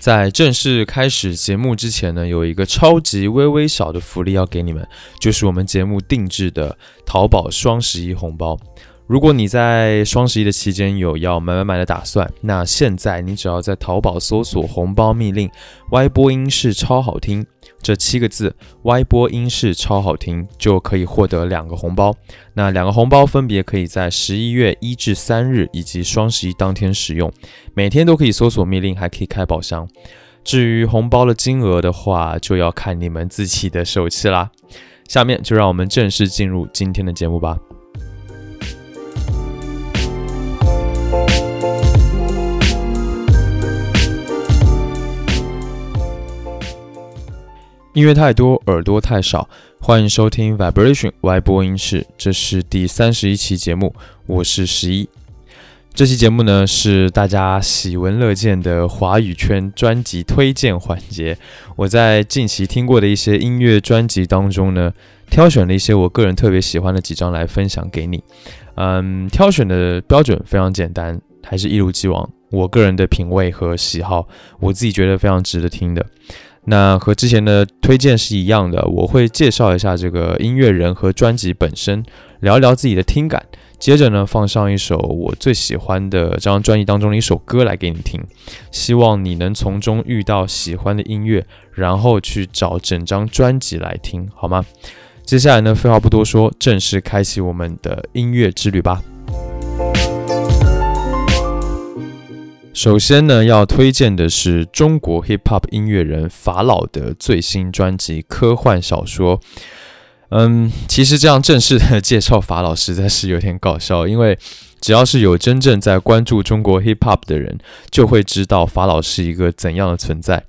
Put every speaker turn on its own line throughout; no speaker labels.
在正式开始节目之前呢，有一个超级微微小的福利要给你们，就是我们节目定制的淘宝双十一红包。如果你在双十一的期间有要买买买的打算，那现在你只要在淘宝搜索“红包密令歪播音是超好听这七个字歪播音是超好听，就可以获得两个红包。那两个红包分别可以在十一月一至三日以及双十一当天使用，每天都可以搜索密令，还可以开宝箱。至于红包的金额的话，就要看你们自己的手气啦。下面就让我们正式进入今天的节目吧。音乐太多，耳朵太少。欢迎收听 Vibration Y 播音室，这是第三十一期节目，我是十一。这期节目呢是大家喜闻乐见的华语圈专辑推荐环节。我在近期听过的一些音乐专辑当中呢，挑选了一些我个人特别喜欢的几张来分享给你。嗯，挑选的标准非常简单，还是一如既往，我个人的品味和喜好，我自己觉得非常值得听的。那和之前的推荐是一样的，我会介绍一下这个音乐人和专辑本身，聊一聊自己的听感。接着呢，放上一首我最喜欢的这张专辑当中的一首歌来给你听，希望你能从中遇到喜欢的音乐，然后去找整张专辑来听，好吗？接下来呢，废话不多说，正式开启我们的音乐之旅吧。首先呢，要推荐的是中国 hip hop 音乐人法老的最新专辑《科幻小说》。嗯，其实这样正式的介绍法老实在是有点搞笑，因为只要是有真正在关注中国 hip hop 的人，就会知道法老是一个怎样的存在。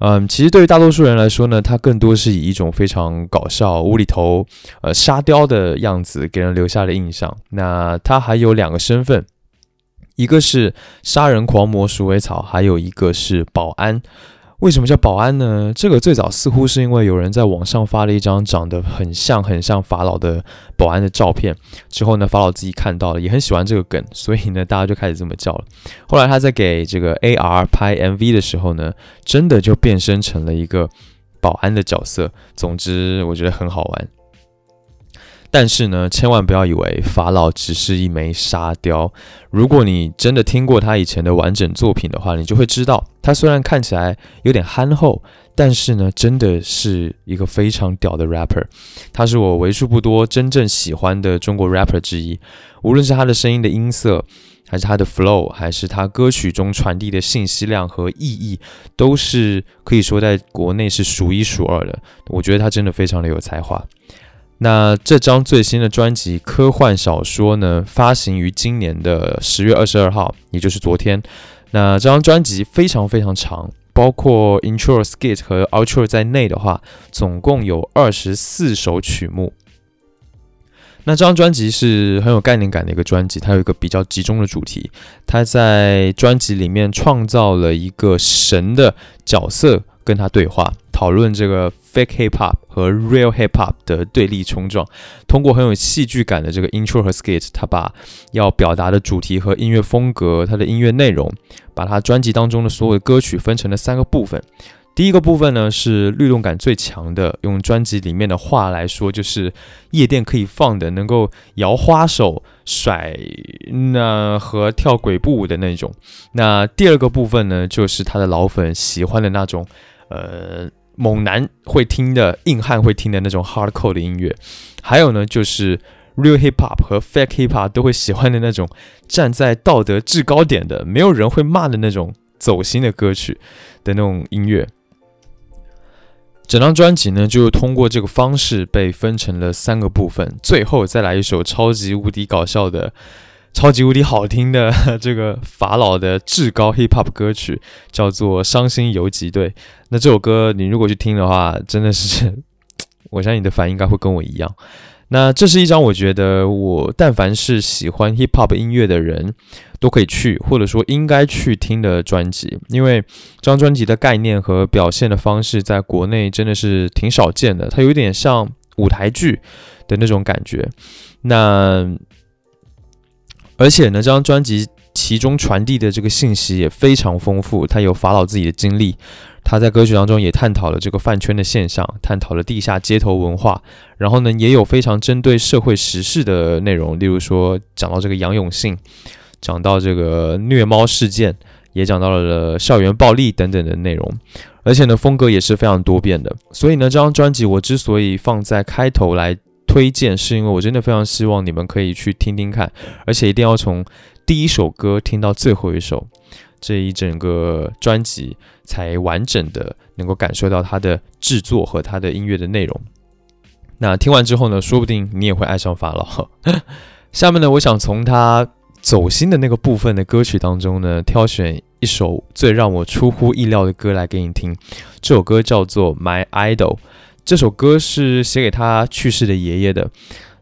嗯，其实对于大多数人来说呢，他更多是以一种非常搞笑、无厘头、呃沙雕的样子给人留下了印象。那他还有两个身份。一个是杀人狂魔鼠尾草，还有一个是保安。为什么叫保安呢？这个最早似乎是因为有人在网上发了一张长得很像很像法老的保安的照片，之后呢，法老自己看到了，也很喜欢这个梗，所以呢，大家就开始这么叫了。后来他在给这个 AR 拍 MV 的时候呢，真的就变身成了一个保安的角色。总之，我觉得很好玩。但是呢，千万不要以为法老只是一枚沙雕。如果你真的听过他以前的完整作品的话，你就会知道，他虽然看起来有点憨厚，但是呢，真的是一个非常屌的 rapper。他是我为数不多真正喜欢的中国 rapper 之一。无论是他的声音的音色，还是他的 flow，还是他歌曲中传递的信息量和意义，都是可以说在国内是数一数二的。我觉得他真的非常的有才华。那这张最新的专辑《科幻小说》呢，发行于今年的十月二十二号，也就是昨天。那这张专辑非常非常长，包括 intro、skit 和 outro 在内的话，总共有二十四首曲目。那这张专辑是很有概念感的一个专辑，它有一个比较集中的主题。它在专辑里面创造了一个神的角色跟他对话，讨论这个。Fake hip hop 和 Real hip hop 的对立冲撞，通过很有戏剧感的这个 intro 和 skit，他把要表达的主题和音乐风格，他的音乐内容，把他专辑当中的所有的歌曲分成了三个部分。第一个部分呢是律动感最强的，用专辑里面的话来说，就是夜店可以放的，能够摇花手、甩那和跳鬼步舞的那种。那第二个部分呢，就是他的老粉喜欢的那种，呃。猛男会听的，硬汉会听的那种 hardcore 的音乐，还有呢，就是 real hip hop 和 fake hip hop 都会喜欢的那种站在道德制高点的，没有人会骂的那种走心的歌曲的那种音乐。整张专辑呢，就通过这个方式被分成了三个部分，最后再来一首超级无敌搞笑的。超级无敌好听的 这个法老的至高 hip hop 歌曲叫做《伤心游击队》。那这首歌你如果去听的话，真的是，我相信你的反应应该会跟我一样。那这是一张我觉得我但凡是喜欢 hip hop 音乐的人都可以去或者说应该去听的专辑，因为这张专辑的概念和表现的方式在国内真的是挺少见的，它有点像舞台剧的那种感觉。那而且呢，这张专辑其中传递的这个信息也非常丰富。他有法老自己的经历，他在歌曲当中也探讨了这个饭圈的现象，探讨了地下街头文化。然后呢，也有非常针对社会时事的内容，例如说讲到这个杨永信，讲到这个虐猫事件，也讲到了校园暴力等等的内容。而且呢，风格也是非常多变的。所以呢，这张专辑我之所以放在开头来推荐，是因为我真的非常希望你们可以去听听看，而且一定要从第一首歌听到最后一首，这一整个专辑才完整的能够感受到它的制作和它的音乐的内容。那听完之后呢，说不定你也会爱上法老。下面呢，我想从他走心的那个部分的歌曲当中呢，挑选。一首最让我出乎意料的歌来给你听，这首歌叫做《My Idol》，这首歌是写给他去世的爷爷的。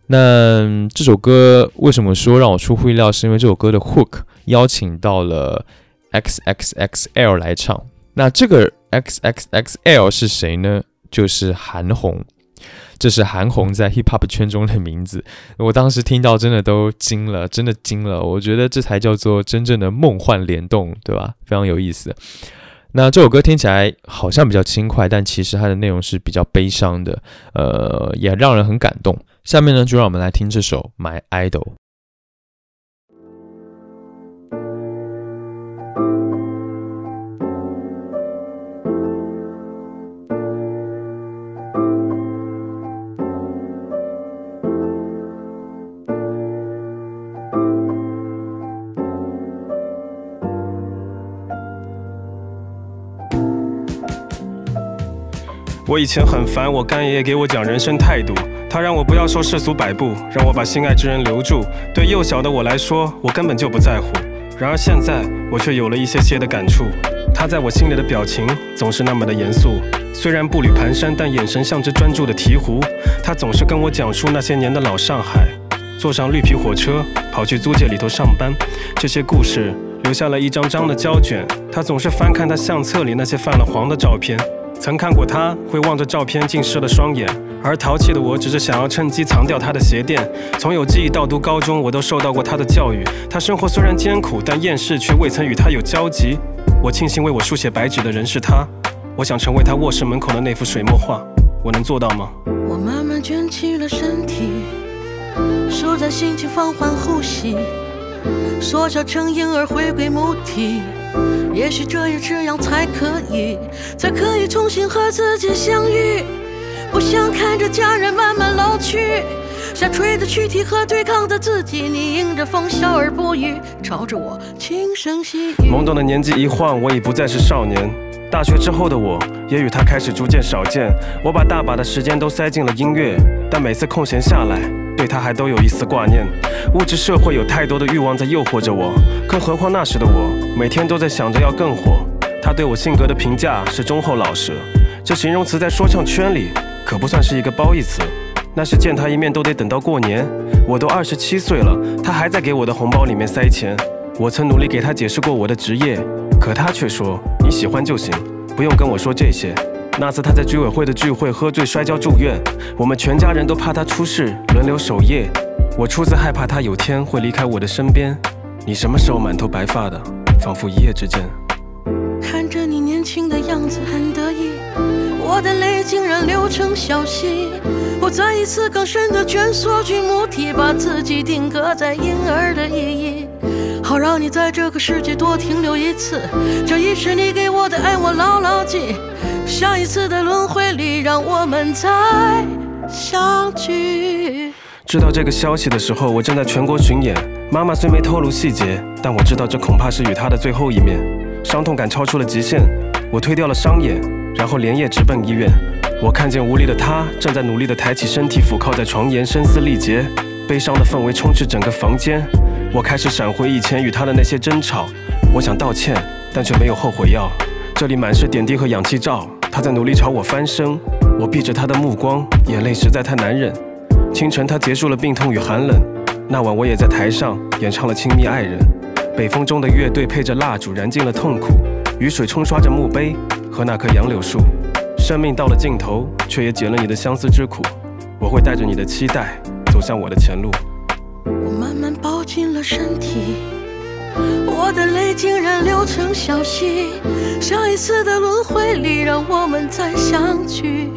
那这首歌为什么说让我出乎意料？是因为这首歌的 Hook 邀请到了 X X X L 来唱。那这个 X X X L 是谁呢？就是韩红。这是韩红在 hip hop 圈中的名字，我当时听到真的都惊了，真的惊了。我觉得这才叫做真正的梦幻联动，对吧？非常有意思。那这首歌听起来好像比较轻快，但其实它的内容是比较悲伤的，呃，也让人很感动。下面呢，就让我们来听这首《My Idol》。
我以前很烦我干爷爷给我讲人生态度，他让我不要受世俗摆布，让我把心爱之人留住。对幼小的我来说，我根本就不在乎。然而现在，我却有了一些些的感触。他在我心里的表情总是那么的严肃，虽然步履蹒跚，但眼神像只专注的鹈鹕。他总是跟我讲述那些年的老上海，坐上绿皮火车跑去租界里头上班，这些故事留下了一张张的胶卷。他总是翻看他相册里那些泛了黄的照片。曾看过他会望着照片浸湿了双眼，而淘气的我只是想要趁机藏掉他的鞋垫。从有记忆到读高中，我都受到过他的教育。他生活虽然艰苦，但厌世却未曾与他有交集。我庆幸为我书写白纸的人是他。我想成为他卧室门口的那幅水墨画，我能做到吗？
我慢慢卷起了身体，收在心情放缓呼吸，缩小成婴儿回归母体。也许只有这样才可以，才可以重新和自己相遇。不想看着家人慢慢老去，下垂的躯体和对抗的自己。你迎着风笑而不语，朝着我轻声细语。
懵懂的年纪一晃，我已不再是少年。大学之后的我，也与他开始逐渐少见。我把大把的时间都塞进了音乐，但每次空闲下来。对他还都有一丝挂念，物质社会有太多的欲望在诱惑着我，更何况那时的我每天都在想着要更火。他对我性格的评价是忠厚老实，这形容词在说唱圈里可不算是一个褒义词。那是见他一面都得等到过年，我都二十七岁了，他还在给我的红包里面塞钱。我曾努力给他解释过我的职业，可他却说你喜欢就行，不用跟我说这些。那次他在居委会的聚会喝醉摔跤住院，我们全家人都怕他出事，轮流守夜。我初次害怕他有天会离开我的身边。你什么时候满头白发的？仿佛一夜之间。
看着你年轻的样子很得意，我的泪竟然流成小溪。我再一次更深的蜷缩进母体，把自己定格在婴儿的意义，好让你在这个世界多停留一次。这一世你给我的爱，我牢牢记。下一次的轮回里，让我们再相聚。
知道这个消息的时候，我正在全国巡演。妈妈虽没透露细节，但我知道这恐怕是与她的最后一面。伤痛感超出了极限，我推掉了商演，然后连夜直奔医院。我看见无力的她正在努力地抬起身体，俯靠在床沿，声嘶力竭。悲伤的氛围充斥整个房间。我开始闪回以前与她的那些争吵。我想道歉，但却没有后悔药。这里满是点滴和氧气罩。他在努力朝我翻身，我避着他的目光，眼泪实在太难忍。清晨，他结束了病痛与寒冷。那晚，我也在台上演唱了《亲密爱人》。北风中的乐队配着蜡烛，燃尽了痛苦。雨水冲刷着墓碑和那棵杨柳树。生命到了尽头，却也解了你的相思之苦。我会带着你的期待，走向我的前路。
我慢慢抱紧了身体，我的泪竟然流成小溪。上一次的轮回里，让我们再相聚。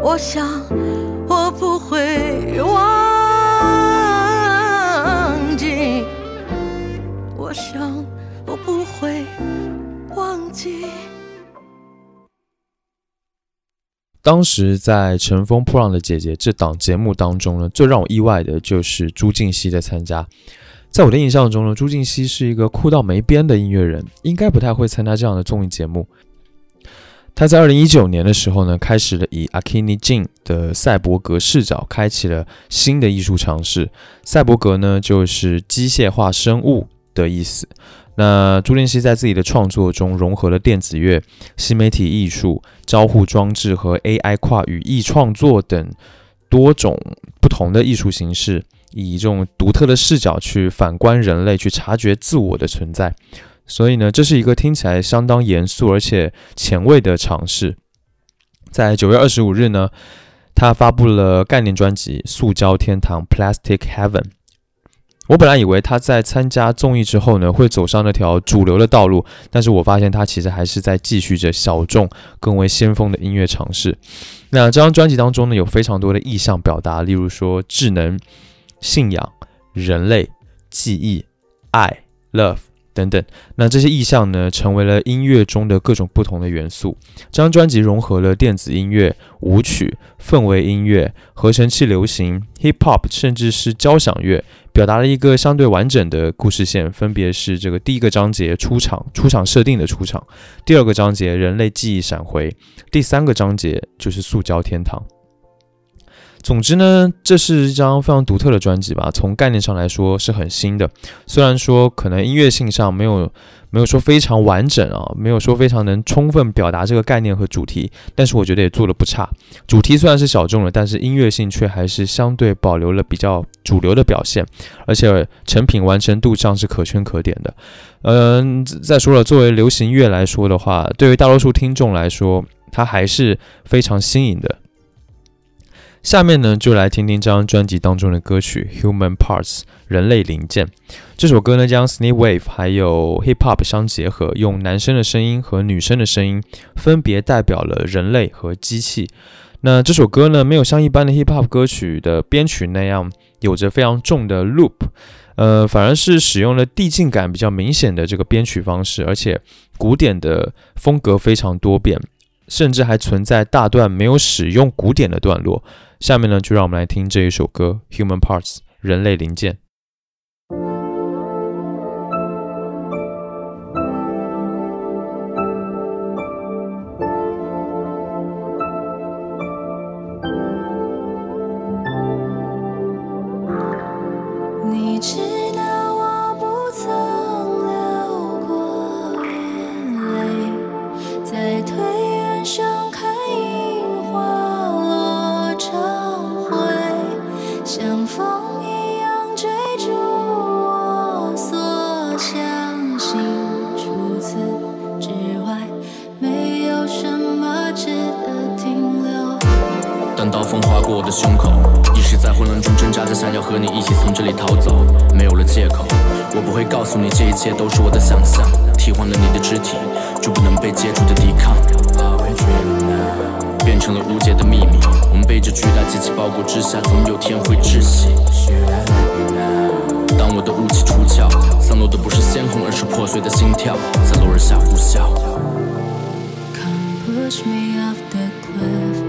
我想，我不会忘记。我想，我不会忘记。
当时在《乘风破浪的姐姐》这档节目当中呢，最让我意外的就是朱婧汐在参加。在我的印象中呢，朱婧汐是一个酷到没边的音乐人，应该不太会参加这样的综艺节目。他在二零一九年的时候呢，开始了以 Akini Jin 的赛博格视角，开启了新的艺术尝试。赛博格呢，就是机械化生物的意思。那朱婧汐在自己的创作中融合了电子乐、新媒体艺术、交互装置和 AI 跨语义创作等多种不同的艺术形式，以这种独特的视角去反观人类，去察觉自我的存在。所以呢，这是一个听起来相当严肃而且前卫的尝试。在九月二十五日呢，他发布了概念专辑《塑胶天堂》（Plastic Heaven）。我本来以为他在参加综艺之后呢，会走上那条主流的道路，但是我发现他其实还是在继续着小众、更为先锋的音乐尝试。那这张专辑当中呢，有非常多的意象表达，例如说智能、信仰、人类、记忆、爱、love。等等，那这些意象呢，成为了音乐中的各种不同的元素。这张专辑融合了电子音乐、舞曲、氛围音乐、合成器流行、hip hop，甚至是交响乐，表达了一个相对完整的故事线。分别是这个第一个章节出场，出场设定的出场；第二个章节人类记忆闪回；第三个章节就是塑胶天堂。总之呢，这是一张非常独特的专辑吧。从概念上来说是很新的，虽然说可能音乐性上没有没有说非常完整啊，没有说非常能充分表达这个概念和主题，但是我觉得也做的不差。主题虽然是小众了，但是音乐性却还是相对保留了比较主流的表现，而且成品完成度上是可圈可点的。嗯，再说了，作为流行乐来说的话，对于大多数听众来说，它还是非常新颖的。下面呢，就来听听这张专辑当中的歌曲《Human Parts》人类零件。这首歌呢，将 s n e e Wave 还有 Hip Hop 相结合，用男生的声音和女生的声音，分别代表了人类和机器。那这首歌呢，没有像一般的 Hip Hop 歌曲的编曲那样有着非常重的 Loop，呃，反而是使用了递进感比较明显的这个编曲方式，而且古典的风格非常多变，甚至还存在大段没有使用古典的段落。下面呢，就让我们来听这一首歌《Human Parts》人类零件。
刀锋划过我的胸口，一时在混乱中挣扎着，想要和你一起从这里逃走，没有了借口。我不会告诉你，这一切
都是我的想象。替换了你的肢体，就不能被接触的抵抗。变成了无解的秘密，我们被这巨大机器包裹之下，总有天会窒息。当我的武器出鞘，散落的不是鲜红，而是破碎的心跳，在落日下呼啸。
Come push me off the cliff.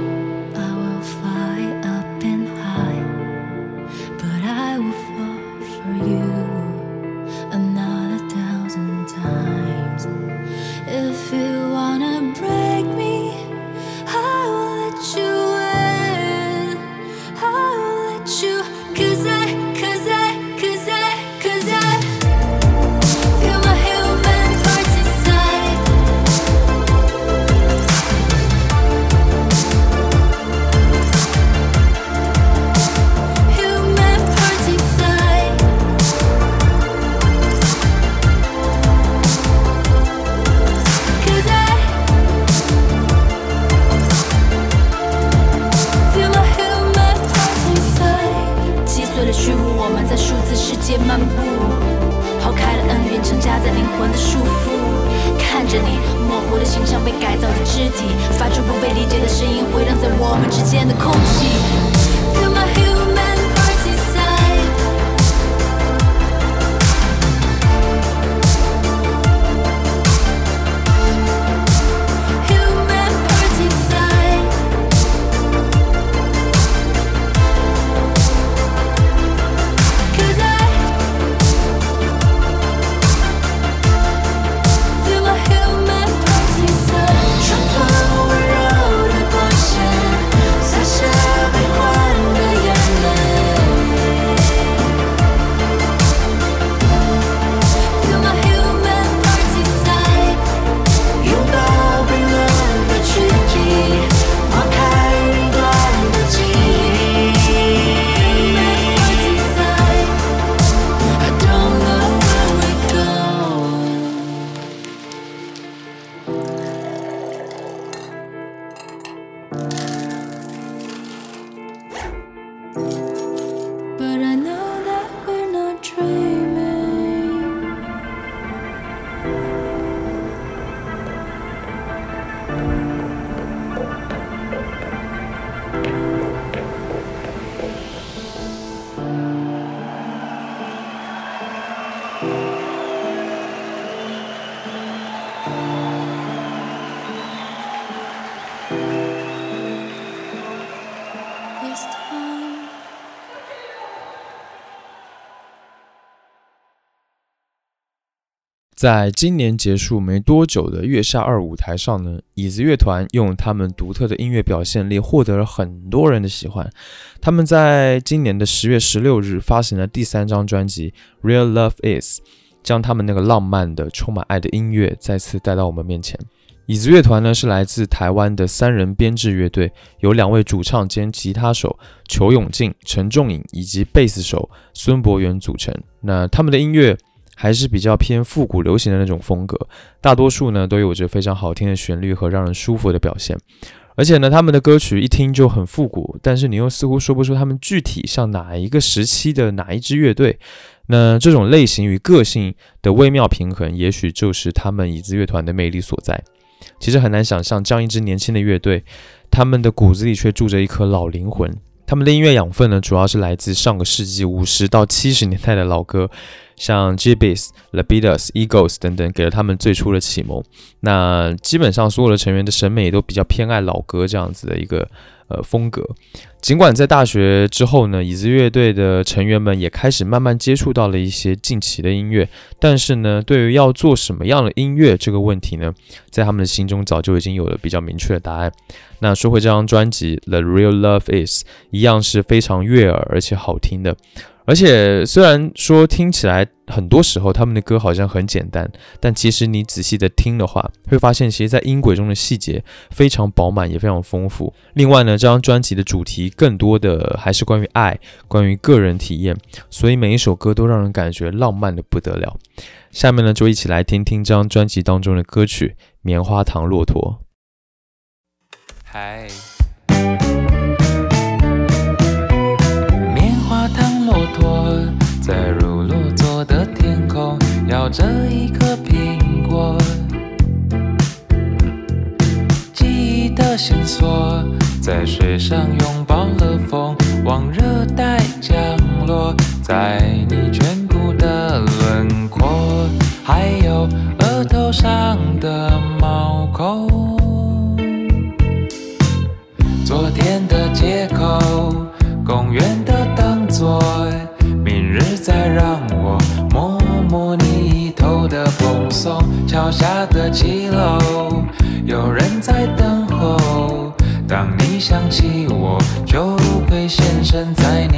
在今年结束没多久的月下二舞台上呢，椅子乐团用他们独特的音乐表现力获得了很多人的喜欢。他们在今年的十月十六日发行了第三张专辑《Real Love Is》，将他们那个浪漫的、充满爱的音乐再次带到我们面前。椅子乐团呢是来自台湾的三人编制乐队，由两位主唱兼吉他手裘永进、陈仲颖以及贝斯手孙博元组成。那他们的音乐。还是比较偏复古流行的那种风格，大多数呢都有着非常好听的旋律和让人舒服的表现，而且呢他们的歌曲一听就很复古，但是你又似乎说不出他们具体像哪一个时期的哪一支乐队。那这种类型与个性的微妙平衡，也许就是他们椅子乐团的魅力所在。其实很难想象这样一支年轻的乐队，他们的骨子里却住着一颗老灵魂。他们的音乐养分呢，主要是来自上个世纪五十到七十年代的老歌。像 Gbis、The Beatles、Eagles 等等，给了他们最初的启蒙。那基本上所有的成员的审美都比较偏爱老歌这样子的一个呃风格。尽管在大学之后呢，椅子乐队的成员们也开始慢慢接触到了一些近期的音乐，但是呢，对于要做什么样的音乐这个问题呢，在他们的心中早就已经有了比较明确的答案。那说回这张专辑《The Real Love Is》，一样是非常悦耳而且好听的。而且虽然说听起来很多时候他们的歌好像很简单，但其实你仔细的听的话，会发现其实在音轨中的细节非常饱满，也非常丰富。另外呢，这张专辑的主题更多的还是关于爱，关于个人体验，所以每一首歌都让人感觉浪漫的不得了。下面呢，就一起来听听这张专辑当中的歌曲《棉花糖骆驼》。嗨。
在如落座的天空，咬着一颗苹果。记忆的线索，在水上拥抱了风，往热带降落，在你颧骨的轮廓，还有额头上的毛孔。昨天的街口，公园的灯座。再让我摸摸你头的蓬松，桥下的骑楼，有人在等候。当你想起我，就会现身在你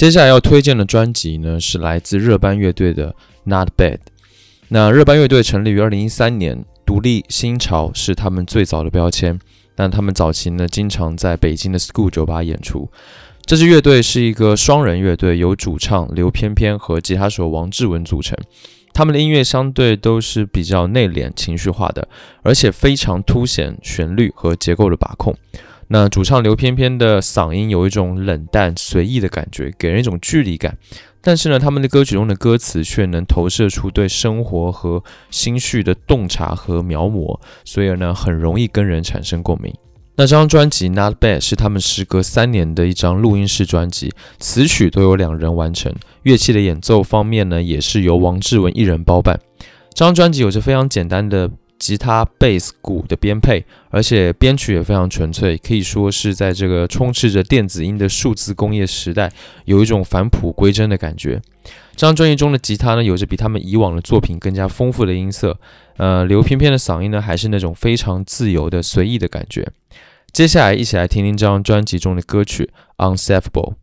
接下来要推荐的专辑呢，是来自热班乐队的《Not Bad》。那热班乐队成立于二零一三年，独立新潮是他们最早的标签。但他们早期呢，经常在北京的 School 酒吧演出。这支乐队是一个双人乐队，由主唱刘翩翩和吉他手王志文组成。他们的音乐相对都是比较内敛、情绪化的，而且非常凸显旋律和结构的把控。那主唱刘翩翩的嗓音有一种冷淡随意的感觉，给人一种距离感。但是呢，他们的歌曲中的歌词却能投射出对生活和心绪的洞察和描摹，所以呢，很容易跟人产生共鸣。那这张专辑《Not Bad》是他们时隔三年的一张录音室专辑，词曲都由两人完成，乐器的演奏方面呢，也是由王志文一人包办。这张专辑有着非常简单的。吉他、贝斯、鼓的编配，而且编曲也非常纯粹，可以说是在这个充斥着电子音的数字工业时代，有一种返璞归真的感觉。这张专辑中的吉他呢，有着比他们以往的作品更加丰富的音色，呃，刘翩翩的嗓音呢，还是那种非常自由的、随意的感觉。接下来，一起来听听这张专辑中的歌曲《Unsafeable》。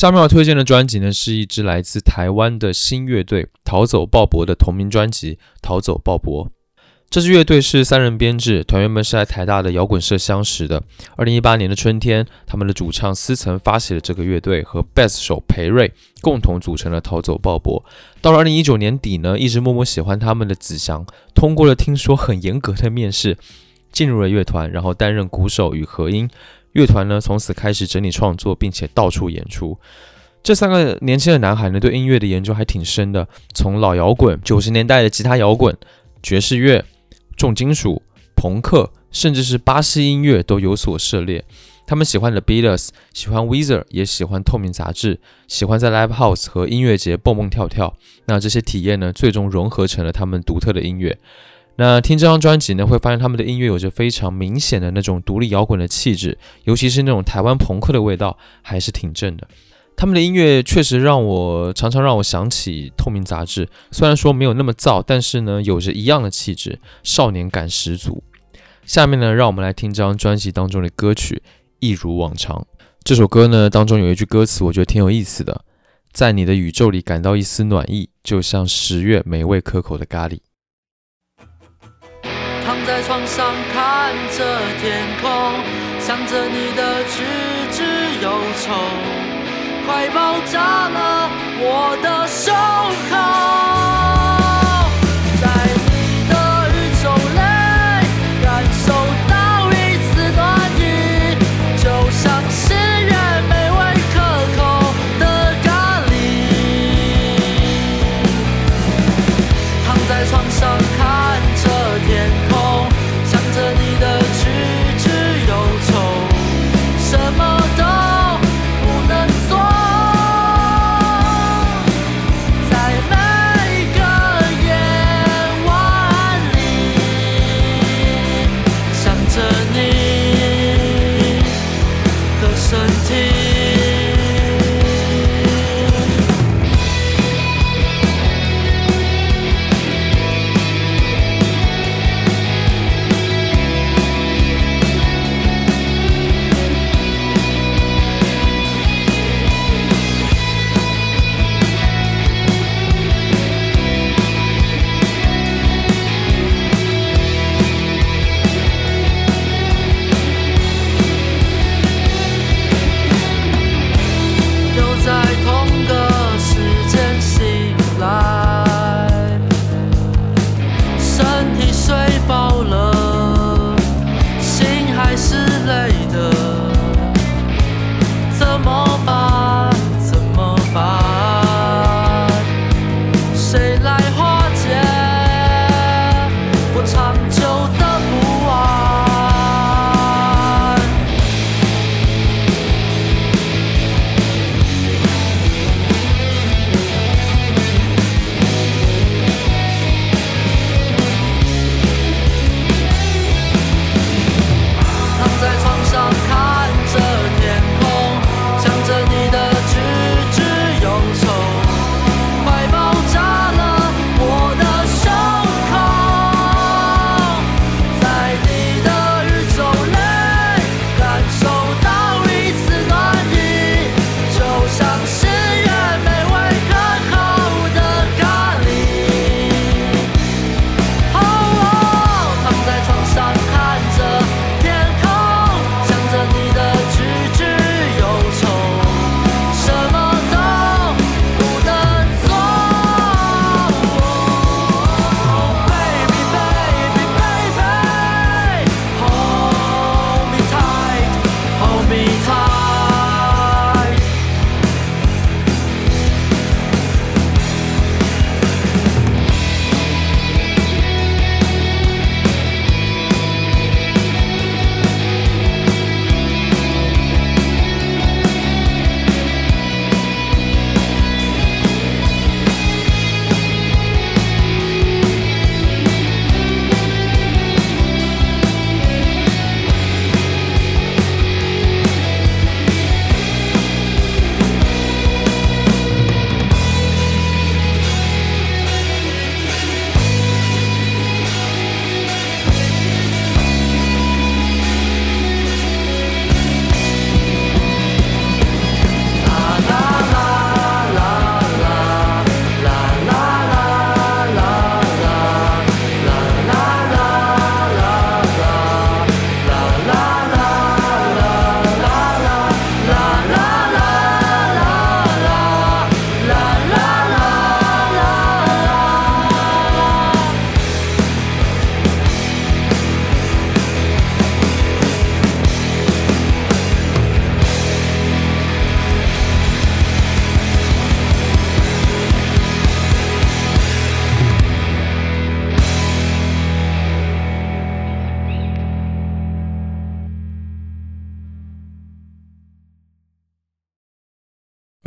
下面要推荐的专辑呢，是一支来自台湾的新乐队——逃走鲍勃的同名专辑《逃走鲍勃》。这支乐队是三人编制，团员们是在台大的摇滚社相识的。二零一八年的春天，他们的主唱思曾发起了这个乐队，和贝斯手裴瑞共同组成了逃走鲍勃。到了二零一九年底呢，一直默默喜欢他们的子祥，通过了听说很严格的面试，进入了乐团，然后担任鼓手与和音。乐团呢，从此开始整理创作，并且到处演出。这三个年轻的男孩呢，对音乐的研究还挺深的，从老摇滚、九十年代的吉他摇滚、爵士乐、重金属、朋克，甚至是巴西音乐都有所涉猎。他们喜欢 The Beatles，喜欢 Weezer，也喜欢透明杂志，喜欢在 Live House 和音乐节蹦蹦跳跳。那这些体验呢，最终融合成了他们独特的音乐。那听这张专辑呢，会发现他们的音乐有着非常明显的那种独立摇滚的气质，尤其是那种台湾朋克的味道，还是挺正的。他们的音乐确实让我常常让我想起透明杂志，虽然说没有那么燥，但是呢，有着一样的气质，少年感十足。下面呢，让我们来听这张专辑当中的歌曲《一如往常》。这首歌呢当中有一句歌词，我觉得挺有意思的，在你的宇宙里感到一丝暖意，就像十月美味可口的咖喱。
躺在床上看着天空，想着你的举止忧愁，快爆炸了我的胸口。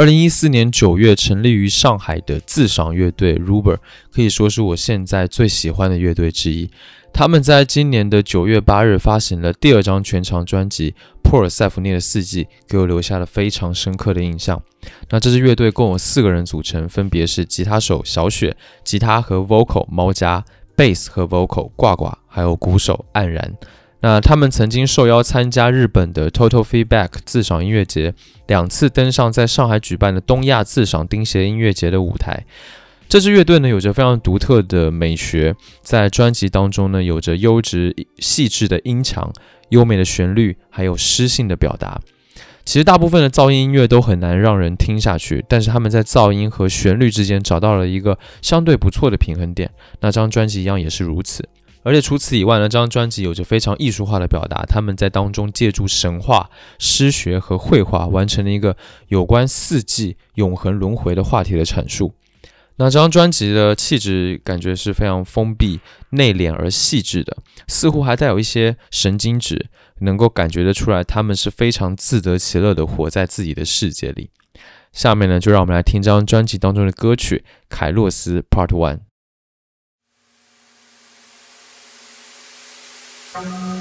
二零一四年九月成立于上海的自赏乐队 Ruber，可以说是我现在最喜欢的乐队之一。他们在今年的九月八日发行了第二张全长专辑《珀尔塞福涅的四季》，给我留下了非常深刻的印象。那这支乐队共有四个人组成，分别是吉他手小雪、吉他和 vocal 猫家、贝斯和 vocal 挂挂，还有鼓手黯然。那他们曾经受邀参加日本的 Total Feedback 自赏音乐节，两次登上在上海举办的东亚自赏钉鞋音乐节的舞台。这支乐队呢，有着非常独特的美学，在专辑当中呢，有着优质细致的音墙、优美的旋律，还有诗性的表达。其实大部分的噪音音乐都很难让人听下去，但是他们在噪音和旋律之间找到了一个相对不错的平衡点。那张专辑一样也是如此。而且除此以外呢，这张专辑有着非常艺术化的表达，他们在当中借助神话、诗学和绘画，完成了一个有关四季、永恒轮回的话题的阐述。那这张专辑的气质感觉是非常封闭、内敛而细致的，似乎还带有一些神经质，能够感觉得出来，他们是非常自得其乐的活在自己的世界里。下面呢，就让我们来听这张专辑当中的歌曲《凯洛斯 Part One》。Thank you.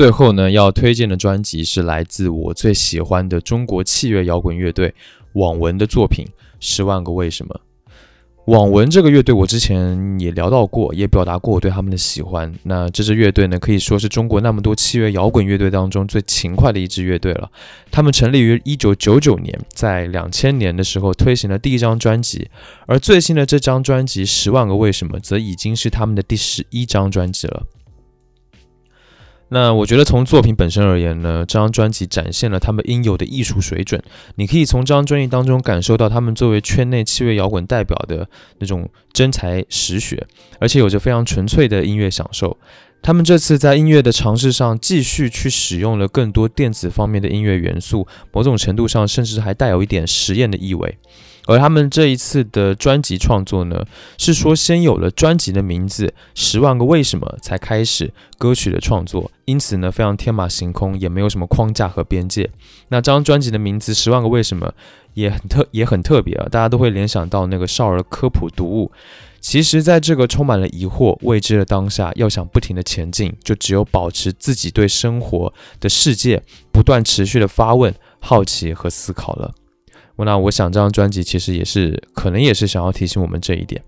最后呢，要推荐的专辑是来自我最喜欢的中国器乐摇滚乐队网文的作品《十万个为什么》。网文这个乐队，我之前也聊到过，也表达过我对他们的喜欢。那这支乐队呢，可以说是中国那么多器乐摇滚乐队当中最勤快的一支乐队了。他们成立于一九九九年，在两千年的时候推行了第一张专辑，而最新的这张专辑《十万个为什么》则已经是他们的第十一张专辑了。那我觉得从作品本身而言呢，这张专辑展现了他们应有的艺术水准。你可以从这张专辑当中感受到他们作为圈内器乐摇滚代表的那种真才实学，而且有着非常纯粹的音乐享受。他们这次在音乐的尝试上，继续去使用了更多电子方面的音乐元素，某种程度上甚至还带有一点实验的意味。而他们这一次的专辑创作呢，是说先有了专辑的名字《十万个为什么》，才开始歌曲的创作，因此呢，非常天马行空，也没有什么框架和边界。那这张专辑的名字《十万个为什么》也很特，也很特别啊，大家都会联想到那个少儿科普读物。其实，在这个充满了疑惑、未知的当下，要想不停的前进，就只有保持自己对生活的世界不断持续的发问、好奇和思考了。那我想这张专辑其实也是，可能也是想要提醒我们这一点。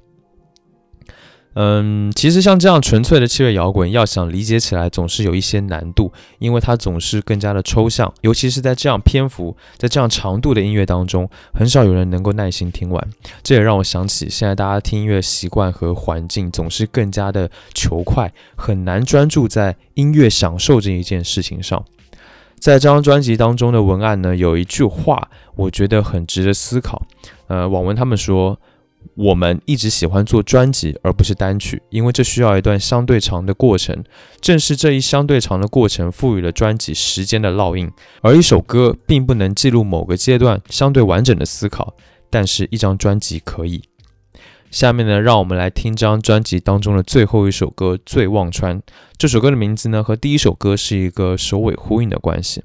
嗯，其实像这样纯粹的器乐摇滚，要想理解起来总是有一些难度，因为它总是更加的抽象，尤其是在这样篇幅、在这样长度的音乐当中，很少有人能够耐心听完。这也让我想起现在大家听音乐习惯和环境总是更加的求快，很难专注在音乐享受这一件事情上。在这张专辑当中的文案呢，有一句话，我觉得很值得思考。呃，网文他们说，我们一直喜欢做专辑而不是单曲，因为这需要一段相对长的过程。正是这一相对长的过程，赋予了专辑时间的烙印。而一首歌并不能记录某个阶段相对完整的思考，但是一张专辑可以。下面呢，让我们来听这张专辑当中的最后一首歌《醉忘川》。这首歌的名字呢，和第一首歌是一个首尾呼应的关系。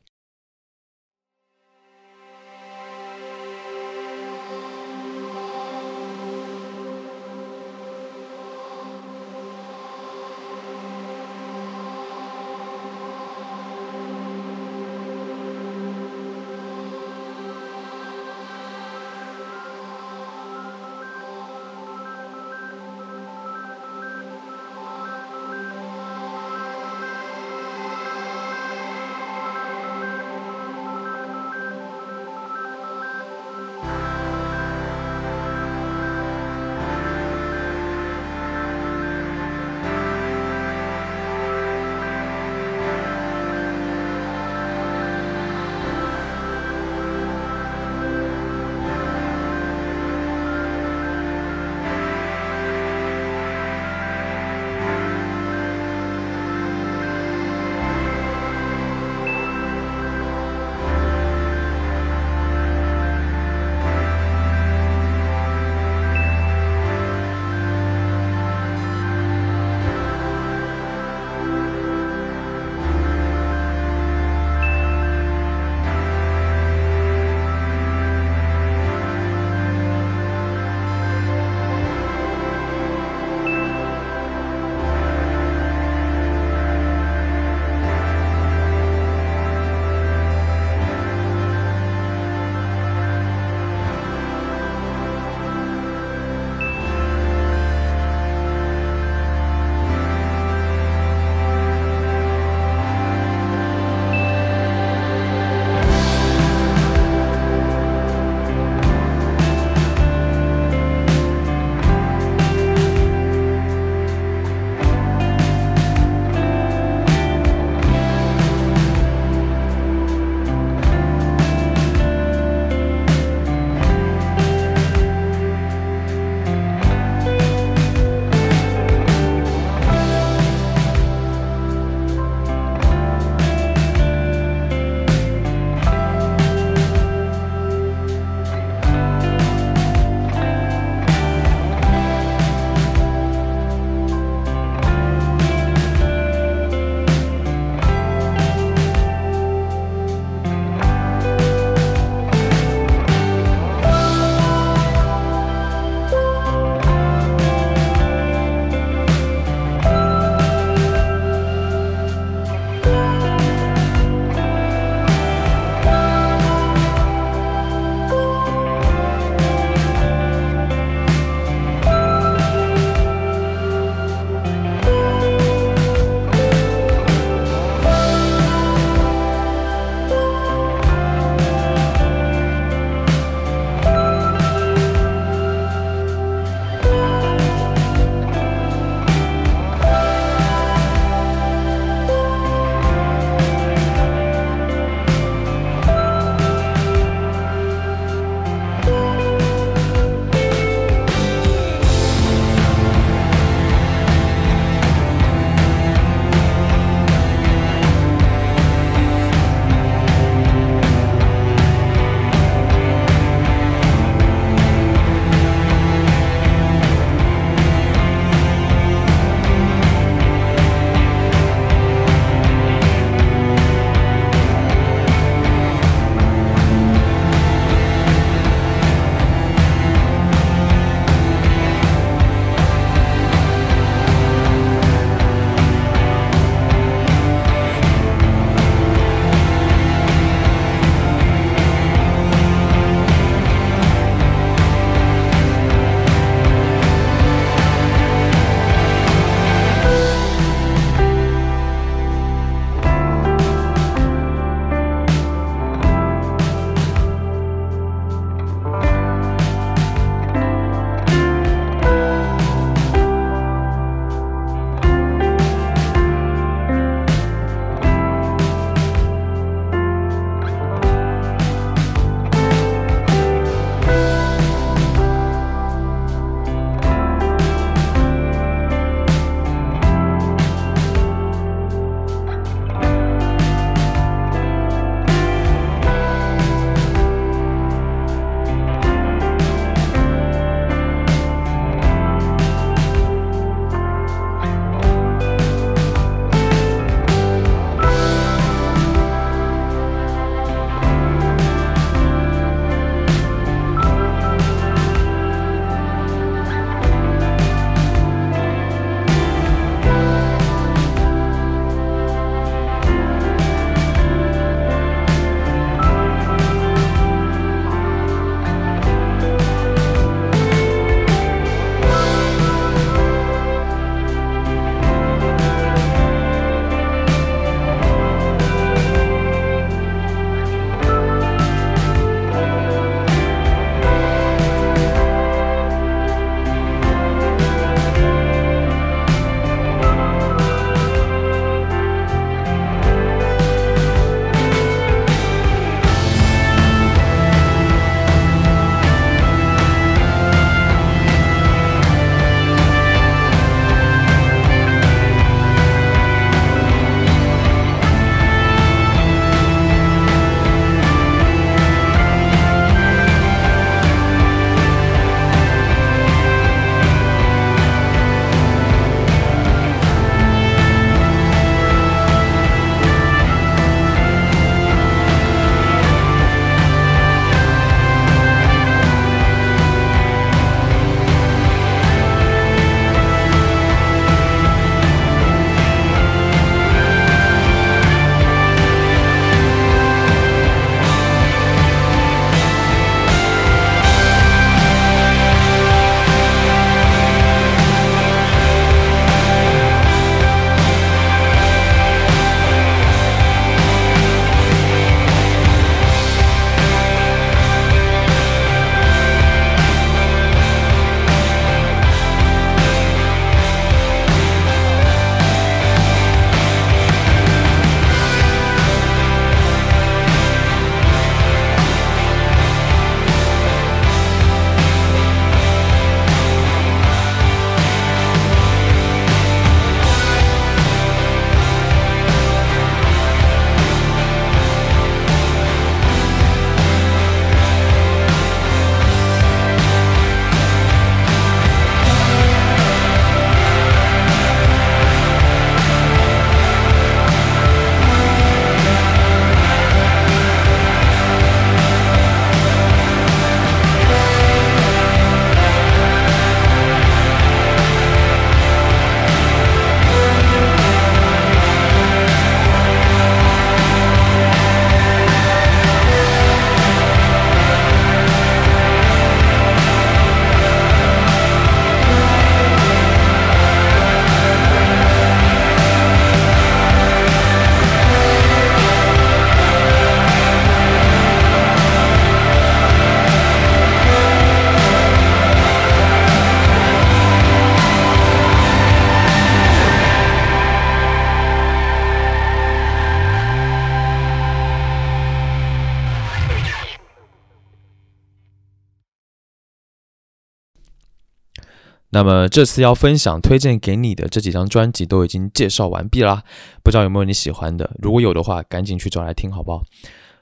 那么这次要分享推荐给你的这几张专辑都已经介绍完毕啦，不知道有没有你喜欢的？如果有的话，赶紧去找来听，好不好？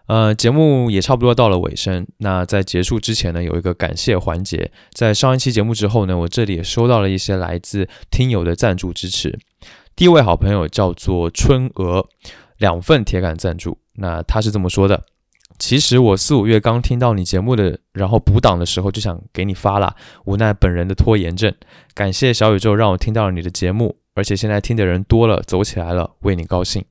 呃，节目也差不多到了尾声。那在结束之前呢，有一个感谢环节。在上一期节目之后呢，我这里也收到了一些来自听友的赞助支持。第一位好朋友叫做春娥，两份铁杆赞助。那他是这么说的：其实我四五月刚听到你节目的，然后补档的时候就想给你发了，无奈本人的拖延症。感谢小宇宙让我听到了你的节目，而且现在听的人多了，走起来了，为你高兴。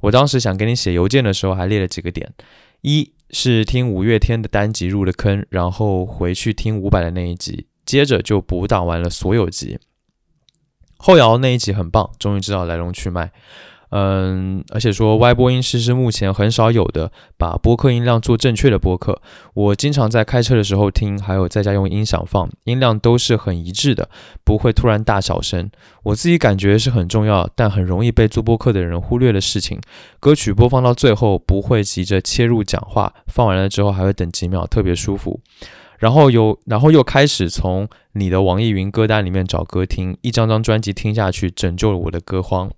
我当时想给你写邮件的时候，还列了几个点：一是听五月天的单集入了坑，然后回去听伍佰的那一集，接着就补档完了所有集。后摇那一集很棒，终于知道来龙去脉。嗯，而且说 Y 播音师是目前很少有的把播客音量做正确的播客。我经常在开车的时候听，还有在家用音响放，音量都是很一致的，不会突然大小声。我自己感觉是很重要，但很容易被做播客的人忽略的事情。歌曲播放到最后不会急着切入讲话，放完了之后还会等几秒，特别舒服。然后又然后又开始从你的网易云歌单里面找歌听，一张张专辑听下去，拯救了我的歌荒。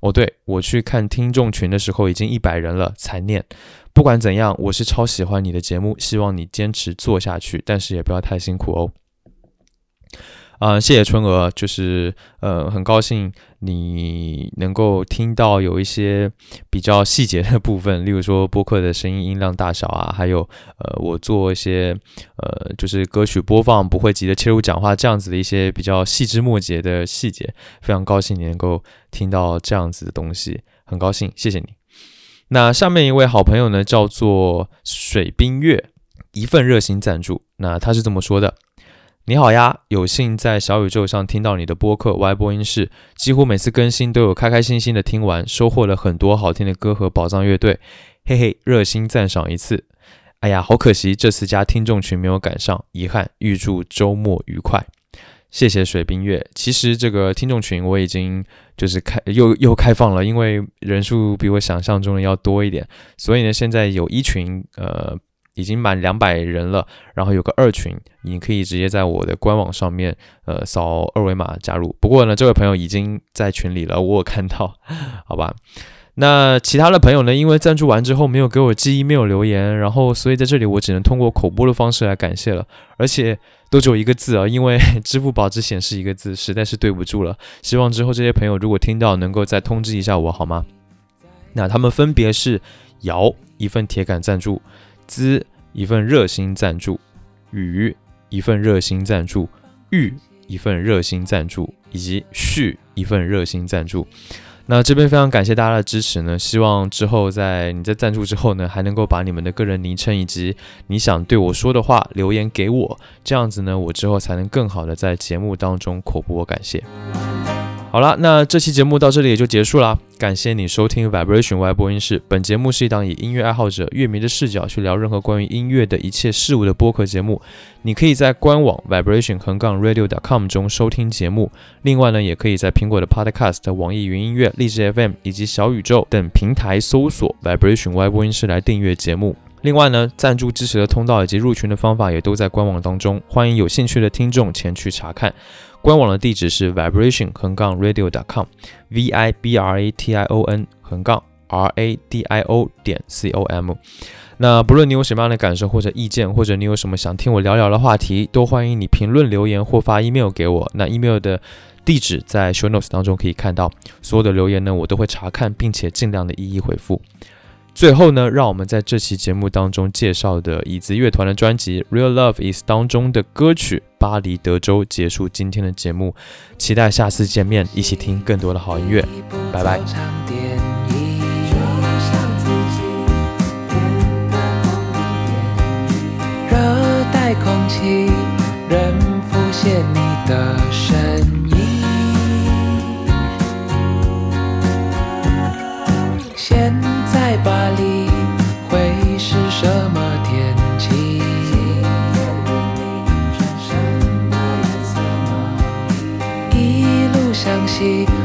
哦，对我去看听众群的时候已经一百人了，才念。不管怎样，我是超喜欢你的节目，希望你坚持做下去，但是也不要太辛苦哦。啊，谢谢春娥，就是呃，很高兴你能够听到有一些比较细节的部分，例如说播客的声音音量大小啊，还有呃，我做一些呃，就是歌曲播放不会急着切入讲话这样子的一些比较细枝末节的细节，非常高兴你能够听到这样子的东西，很高兴，谢谢你。那下面一位好朋友呢，叫做水冰月，一份热心赞助，那他是这么说的。你好呀，有幸在小宇宙上听到你的播客 Y 播音室，几乎每次更新都有开开心心的听完，收获了很多好听的歌和宝藏乐队，嘿嘿，热心赞赏一次。哎呀，好可惜这次加听众群没有赶上，遗憾。预祝周末愉快，谢谢水冰月。其实这个听众群我已经就是开又又开放了，因为人数比我想象中的要多一点，所以呢，现在有一群呃。已经满两百人了，然后有个二群，你可以直接在我的官网上面，呃，扫二维码加入。不过呢，这位朋友已经在群里了，我有看到，好吧。那其他的朋友呢，因为赞助完之后没有给我寄 email 留言，然后所以在这里我只能通过口播的方式来感谢了，而且都只有一个字啊，因为 支付宝只显示一个字，实在是对不住了。希望之后这些朋友如果听到，能够再通知一下我好吗？那他们分别是姚一份铁杆赞助。资一份热心赞助，雨一份热心赞助，玉一份热心赞助，以及旭一份热心赞助。那这边非常感谢大家的支持呢，希望之后在你在赞助之后呢，还能够把你们的个人昵称以及你想对我说的话留言给我，这样子呢，我之后才能更好的在节目当中口播感谢。好了，那这期节目到这里也就结束了。感谢你收听 Vibration Y 播音室。本节目是一档以音乐爱好者、乐迷的视角去聊任何关于音乐的一切事物的播客节目。你可以在官网 Vibration 横杠 Radio.com 中收听节目。另外呢，也可以在苹果的 Podcast、网易云音乐、荔枝 FM 以及小宇宙等平台搜索 Vibration Y 播音室来订阅节目。另外呢，赞助支持的通道以及入群的方法也都在官网当中，欢迎有兴趣的听众前去查看。官网的地址是 vibration 横杠 radio dot com，v i b r a t i o n 横杠 r a d i o 点 c o m。那不论你有什么样的感受或者意见，或者你有什么想听我聊聊的话题，都欢迎你评论留言或发 email 给我。那 email 的地址在 show notes 当中可以看到。所有的留言呢，我都会查看，并且尽量的一一回复。最后呢，让我们在这期节目当中介绍的椅子乐团的专辑《Real Love Is》当中的歌曲《巴黎德州》结束今天的节目，期待下次见面，一起听更多的好音乐，拜拜。
热带空气仍浮现你的身影。一